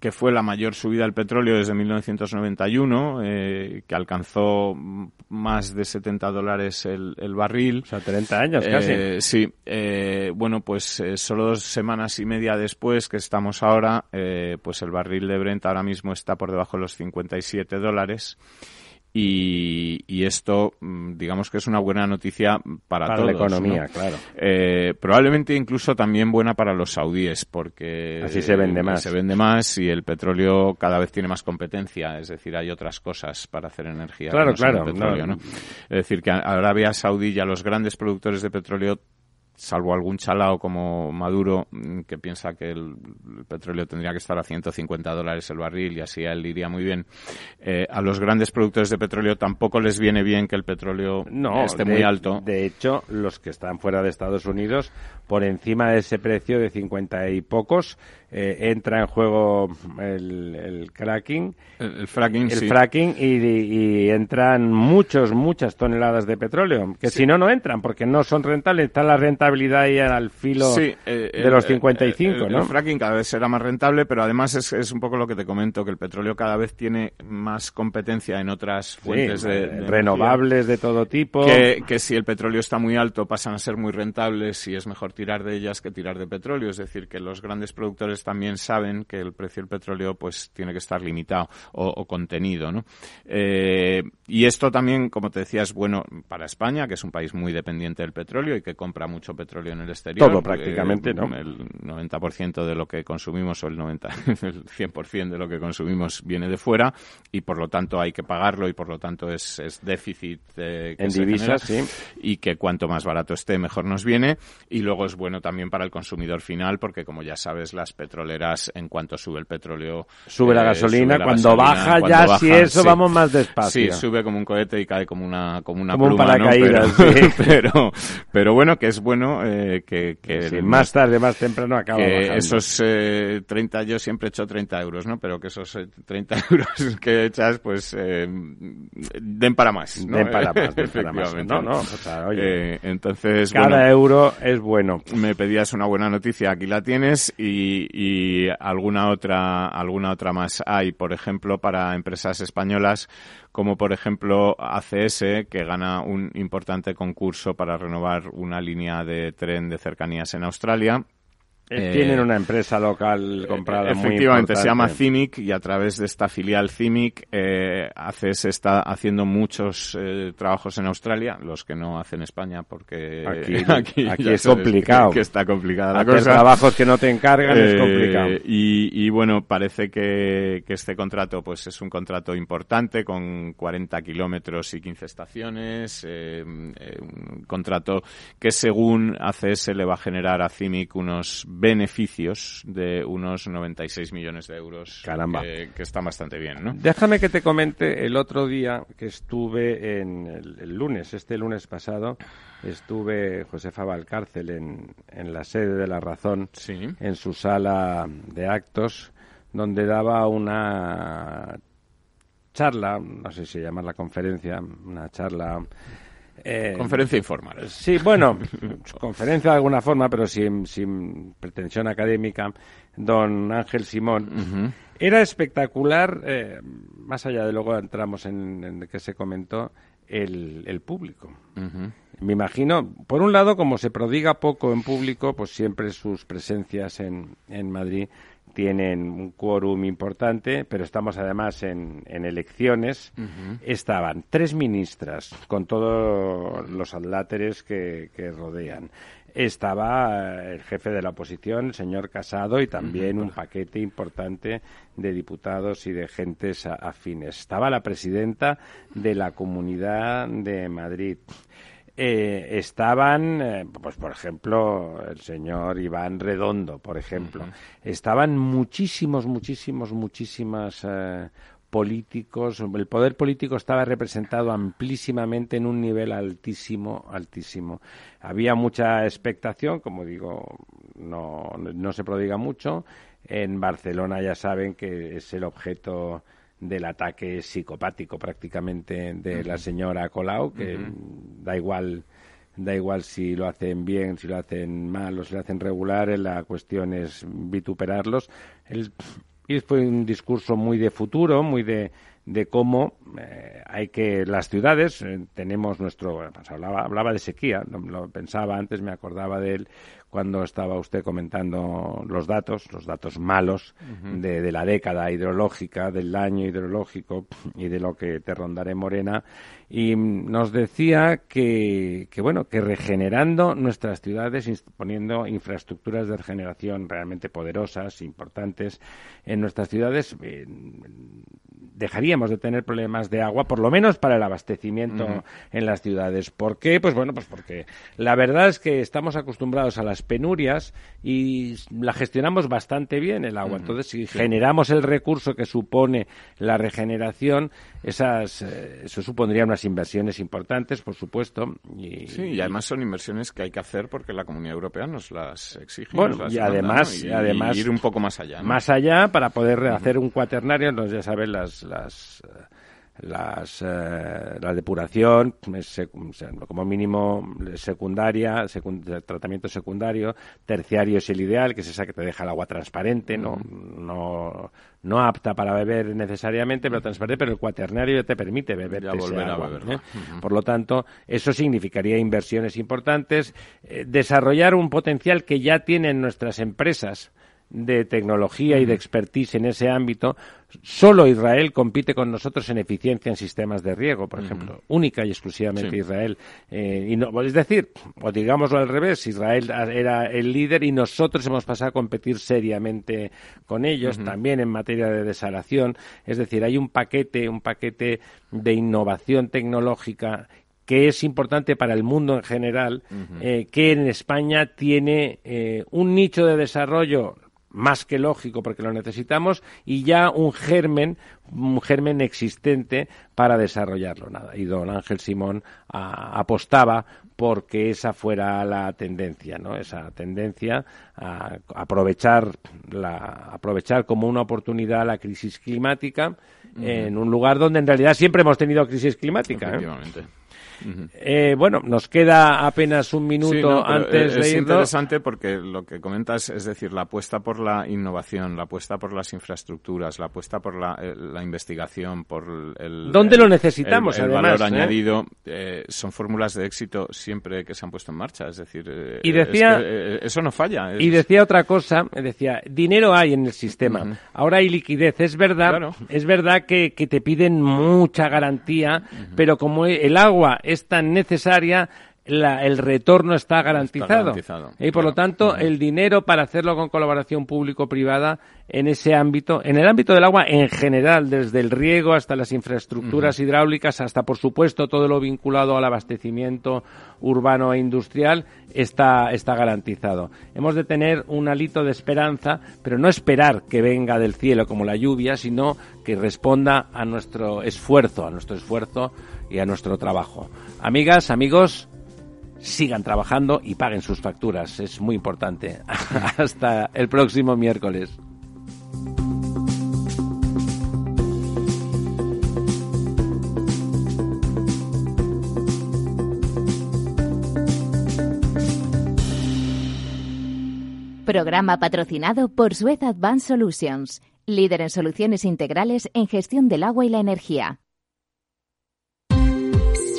que fue la mayor subida del petróleo desde 1991 eh, que alcanzó más de 70 dólares el, el barril. O sea 30 años casi. eh, sí eh, bueno pues eh, solo dos semanas y media después que estamos ahora pues el barril de Brent ahora mismo está por debajo de los 57 dólares y, esto, mm, digamos que es una buena noticia para, para la economía, claro. Eh, probablemente incluso también buena para los saudíes, porque así se vende más. Se vende más y el petróleo cada vez tiene más competencia, es decir, hay otras cosas para hacer energía. Claro, claro. Es decir, que Arabia Saudí y a los grandes productores de petróleo salvo algún chalao como Maduro mm, que piensa que el, petróleo tendría que estar a 150 dólares el barril y así a él iría muy bien. Eh, a los grandes productores de petróleo tampoco les viene bien que el petróleo no, esté muy alto. De hecho, los que están fuera de Estados Unidos, por encima de ese precio de 50 y pocos, eh, entra en juego el, cracking, el, fracking, el fracking y, entran muchos, muchas toneladas de petróleo, que si no, no entran porque no son rentables. Está la renta rentabilidad ahí al filo Sí, de los 55, el, ¿no? El fracking cada vez será más rentable, pero además es, es un poco lo que te comento, que el petróleo cada vez tiene más competencia en otras fuentes de, eh, de renovables de todo tipo. que, que si el petróleo está muy alto pasan a ser muy rentables y es mejor tirar de ellas que tirar de petróleo. Es decir, que los grandes productores también saben que el precio del petróleo pues tiene que estar limitado o, o contenido. ¿no? Eh, y esto también, como te decía, es bueno para España, que es un país muy dependiente del petróleo y que compra mucho petróleo en el exterior. Todo prácticamente, Eh, ¿no? El 90% de lo que consumimos o el 90, el 100% de lo que consumimos viene de fuera y por lo tanto hay que pagarlo y por lo tanto es, es déficit eh, que En se divisas, genera sí. y que cuanto más barato esté mejor nos viene y luego es bueno también para el consumidor final porque como ya sabes las petroleras en cuanto sube el petróleo Sube la eh, gasolina, sube la cuando gasolina, baja cuando ya baja, si eso sí. vamos más despacio. Sí, sube como un cohete y cae como una como una Como un pluma, ¿no? paracaídas, pero, sí. pero pero bueno que es bueno eh, que, que Sí, el- más tarde, más temprano acaba que esos eh, 30, yo siempre he hecho 30 euros, ¿no? Pero que esos eh, 30 euros que echas, pues, eh, den para más, ¿no? Den para más, den para más. No, no, o sea, oye, Eh, entonces, Cada bueno, euro es bueno. me pedías una buena noticia, aquí la tienes y, y alguna otra alguna otra más hay, por ejemplo, para empresas españolas como por ejemplo ACS que gana un importante concurso para renovar una línea de tren de cercanías en Australia. Eh, Eh, Tienen una empresa local comprada muy Efectivamente, se llama. CIMIC y a través de esta filial CIMIC eh, ACS está haciendo muchos eh, trabajos en Australia, los que no hacen España porque Aquí- aquí ya es complicado. Que, que está complicada la Hacer cosa. trabajos que no te encargan es Eh, complicado. Y, y, bueno, parece que, que este contrato pues es un contrato importante con 40 kilómetros y 15 estaciones. eh, eh, un contrato que según ACS le va a generar a CIMIC unos beneficios de unos 96 millones de euros. Caramba. Que, que están bastante bien, ¿no? Déjame que te comente el otro día que estuve en el, el lunes, este lunes pasado, estuve Josefa Valcárcel en, en la sede de La Razón, Sí. en su sala de actos, donde daba una charla, no sé si llamarla conferencia, una charla. Eh, Conferencia informal. Sí, bueno, conferencia de alguna forma, pero sin, sin pretensión académica, don Ángel Simón. Era espectacular, eh, más allá de luego entramos en, en que se comentó, el, el público. Me imagino, por un lado, como se prodiga poco en público, pues siempre sus presencias en, en Madrid tienen un quórum importante, pero estamos además en, en elecciones. Estaban tres ministras con todos los adláteres que, que rodean. Estaba eh, el jefe de la oposición, el señor Casado, y también un paquete importante de diputados y de gentes afines. Estaba la presidenta de la Comunidad de Madrid. Eh, estaban, eh, pues por ejemplo, el señor Iván Redondo, por ejemplo. Estaban muchísimos, muchísimos, muchísimas eh, políticos. El poder político estaba representado amplísimamente en un nivel altísimo, altísimo. Había mucha expectación, como digo, no, no se prodiga mucho. En Barcelona ya saben que es el objeto del ataque psicopático prácticamente de la señora Colau, que da igual da igual si lo hacen bien, si lo hacen mal o si lo hacen regular, eh, la cuestión es vituperarlos. El, y fue un discurso muy de futuro, muy de, de cómo eh, hay que las ciudades eh, tenemos nuestro bueno, pues hablaba hablaba de sequía lo, lo pensaba antes me acordaba de él cuando estaba usted comentando los datos los datos malos de, de la década hidrológica del año hidrológico y de lo que te rondaré morena y nos decía que, que bueno que regenerando nuestras ciudades poniendo infraestructuras de regeneración realmente poderosas importantes en nuestras ciudades eh, dejaríamos de tener problemas de agua, por lo menos para el abastecimiento en las ciudades. ¿Por qué? Pues bueno, pues porque la verdad es que estamos acostumbrados a las penurias y la gestionamos bastante bien el agua. Entonces, si generamos el recurso que supone la regeneración, esas, eh, eso supondría unas inversiones importantes, por supuesto. Y, Sí, y además son inversiones que hay que hacer porque la Comunidad Europea nos las exige. Bueno, las y además- ¿no? y además- ir un poco más allá. ¿no? más allá para poder hacer un cuaternario, entonces ya saben las, las eh, las, eh, la depuración como mínimo secundaria, tratamiento secundario, terciario es el ideal, que es esa que te deja el agua transparente, no, no, no apta para beber necesariamente, pero transparente, pero el cuaternario ya te permite beber ese agua. ¿eh? Por lo tanto, eso significaría inversiones importantes, eh, desarrollar un potencial que ya tienen nuestras empresas de tecnología y de expertise en ese ámbito, solo Israel compite con nosotros en eficiencia en sistemas de riego, por ejemplo, única y exclusivamente Israel. Eh, y no, es decir, o digámoslo al revés, Israel era el líder y nosotros hemos pasado a competir seriamente con ellos, también en materia de desalación. Es decir, hay un paquete, un paquete de innovación tecnológica que es importante para el mundo en general, eh, que en España tiene eh, un nicho de desarrollo más que lógico porque lo necesitamos y ya un germen un germen existente para desarrollarlo. Nada y don Ángel Simón apostaba porque esa fuera la tendencia no esa tendencia a aprovechar la aprovechar como una oportunidad la crisis climática en un lugar donde en realidad siempre hemos tenido crisis climática ¿eh? Eh, bueno, nos queda apenas un minuto antes de irnos. Es interesante porque lo que comentas es decir, la apuesta por la innovación, la apuesta por las infraestructuras, la apuesta por la, eh, investigación, por el. ¿Dónde lo necesitamos, el, valor eh? añadido son fórmulas de éxito siempre que se han puesto en marcha. Es decir, y decía, eso no falla. Y decía otra cosa, decía, dinero hay en el sistema, ahora hay liquidez. Es verdad, es verdad que, que, te piden mucha garantía, pero como el agua es tan necesaria, el retorno está garantizado. y por lo tanto, el dinero para hacerlo con colaboración público-privada en ese ámbito, en el ámbito del agua en general, desde el riego hasta las infraestructuras hidráulicas, hasta por supuesto todo lo vinculado al abastecimiento urbano e industrial, está, está garantizado. Hemos de tener un alito de esperanza, pero no esperar que venga del cielo como la lluvia, sino que responda a nuestro esfuerzo, a nuestro esfuerzo y a nuestro trabajo. Amigas, amigos, sigan trabajando y paguen sus facturas. Es muy importante. Hasta el próximo miércoles. Programa patrocinado por Suez Advanced Solutions, líder en soluciones integrales en gestión del agua y la energía.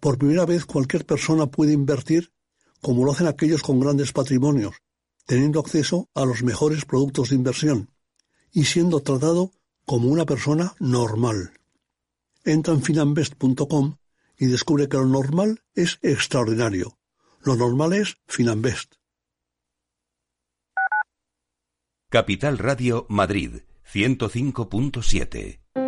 por primera vez cualquier persona puede invertir como lo hacen aquellos con grandes patrimonios, teniendo acceso a los mejores productos de inversión y siendo tratado como una persona normal. Entra en finambest.com y descubre que lo normal es extraordinario. Lo normal es Finambest. Capital Radio Madrid 105.7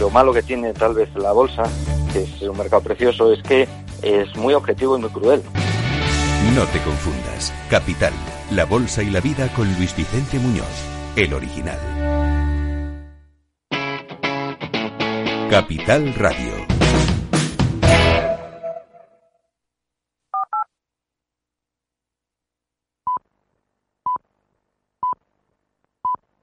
Lo malo que tiene tal vez la bolsa, que es un mercado precioso, es que es muy objetivo y muy cruel. No te confundas. Capital, La Bolsa y la Vida con Luis Vicente Muñoz, el original. Capital Radio.